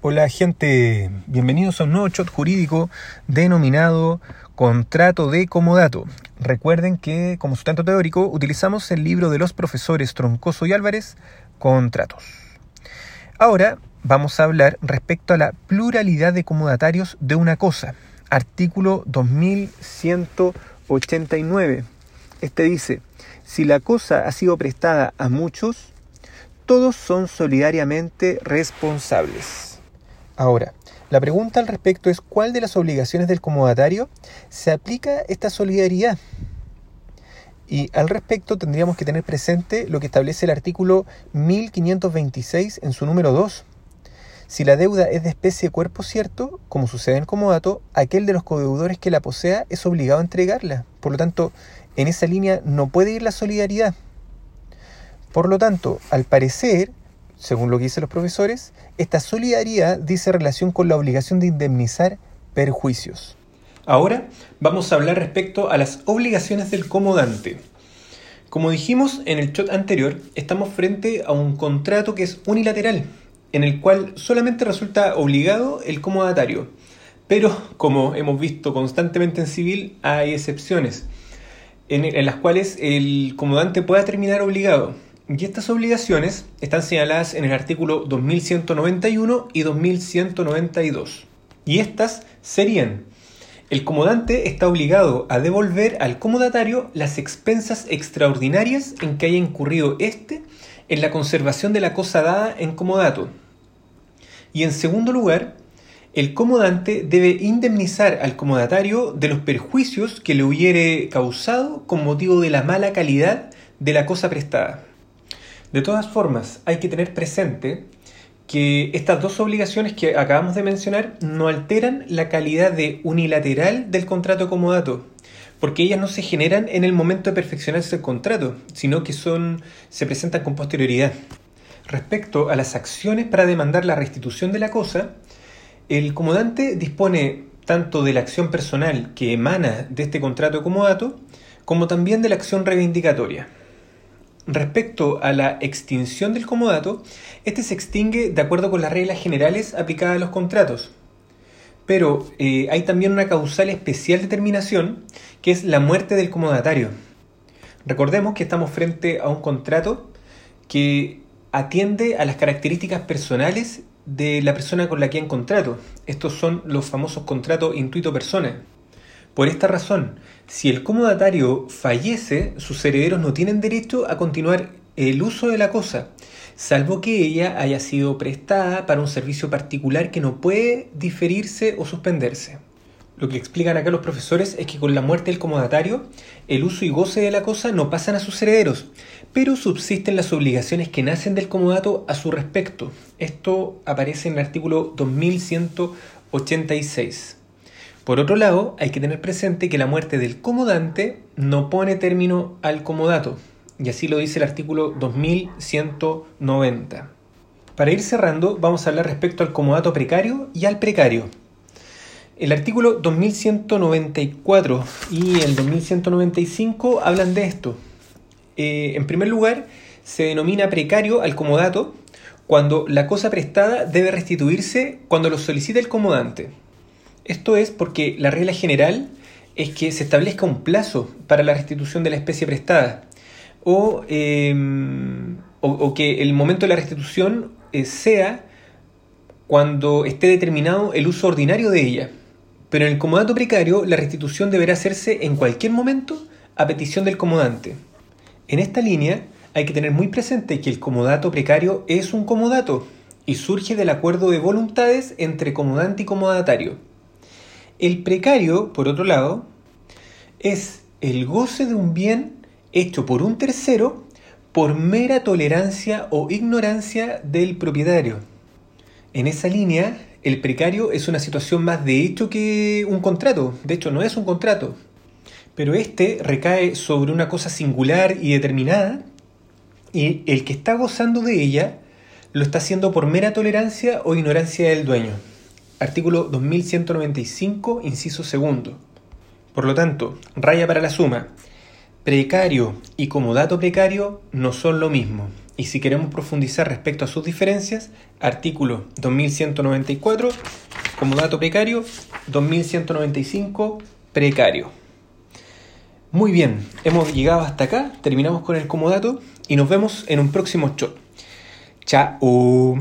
Hola gente, bienvenidos a un nuevo shot jurídico denominado Contrato de Comodato. Recuerden que como sustento teórico utilizamos el libro de los profesores Troncoso y Álvarez, Contratos. Ahora vamos a hablar respecto a la pluralidad de comodatarios de una cosa. Artículo 2189. Este dice, si la cosa ha sido prestada a muchos, todos son solidariamente responsables. Ahora, la pregunta al respecto es cuál de las obligaciones del comodatario se aplica esta solidaridad. Y al respecto tendríamos que tener presente lo que establece el artículo 1526 en su número 2. Si la deuda es de especie cuerpo cierto, como sucede en comodato, aquel de los codeudores que la posea es obligado a entregarla. Por lo tanto, en esa línea no puede ir la solidaridad. Por lo tanto, al parecer, según lo que dicen los profesores, esta solidaridad dice relación con la obligación de indemnizar perjuicios. Ahora vamos a hablar respecto a las obligaciones del comodante. Como dijimos en el chat anterior, estamos frente a un contrato que es unilateral, en el cual solamente resulta obligado el comodatario. Pero, como hemos visto constantemente en civil, hay excepciones, en, en las cuales el comodante pueda terminar obligado. Y estas obligaciones están señaladas en el artículo 2191 y 2192. Y estas serían, el comodante está obligado a devolver al comodatario las expensas extraordinarias en que haya incurrido éste en la conservación de la cosa dada en comodato. Y en segundo lugar, el comodante debe indemnizar al comodatario de los perjuicios que le hubiere causado con motivo de la mala calidad de la cosa prestada. De todas formas, hay que tener presente que estas dos obligaciones que acabamos de mencionar no alteran la calidad de unilateral del contrato comodato, porque ellas no se generan en el momento de perfeccionarse el contrato, sino que son se presentan con posterioridad. Respecto a las acciones para demandar la restitución de la cosa, el comodante dispone tanto de la acción personal que emana de este contrato comodato, como también de la acción reivindicatoria. Respecto a la extinción del comodato, este se extingue de acuerdo con las reglas generales aplicadas a los contratos. Pero eh, hay también una causal especial determinación, que es la muerte del comodatario. Recordemos que estamos frente a un contrato que atiende a las características personales de la persona con la que hay contrato. Estos son los famosos contratos intuito persona. Por esta razón, si el comodatario fallece, sus herederos no tienen derecho a continuar el uso de la cosa, salvo que ella haya sido prestada para un servicio particular que no puede diferirse o suspenderse. Lo que explican acá los profesores es que con la muerte del comodatario, el uso y goce de la cosa no pasan a sus herederos, pero subsisten las obligaciones que nacen del comodato a su respecto. Esto aparece en el artículo 2186. Por otro lado, hay que tener presente que la muerte del comodante no pone término al comodato, y así lo dice el artículo 2190. Para ir cerrando, vamos a hablar respecto al comodato precario y al precario. El artículo 2194 y el 2195 hablan de esto. Eh, en primer lugar, se denomina precario al comodato cuando la cosa prestada debe restituirse cuando lo solicita el comodante. Esto es porque la regla general es que se establezca un plazo para la restitución de la especie prestada o, em, que el momento de la restitución eh, sea cuando esté determinado el uso ordinario de ella. Pero en el comodato precario la restitución deberá hacerse en cualquier momento a petición del comodante. En esta línea hay que tener muy presente que el comodato precario es un comodato y surge del acuerdo de voluntades entre comodante y comodatario. El precario, por otro lado, es el goce de un bien hecho por un tercero por mera tolerancia o ignorancia del propietario. En esa línea, el precario es una situación más de hecho que un contrato. De hecho, no es un contrato. Pero este recae sobre una cosa singular y determinada y el que está gozando de ella lo está haciendo por mera tolerancia o ignorancia del dueño. Artículo 2195, inciso segundo. Por lo tanto, raya para la suma. Precario y comodato precario no son lo mismo. Y si queremos profundizar respecto a sus diferencias, artículo 2194, como dato precario, 2195, precario. Muy bien, hemos llegado hasta acá, terminamos con el comodato y nos vemos en un próximo show. Chao.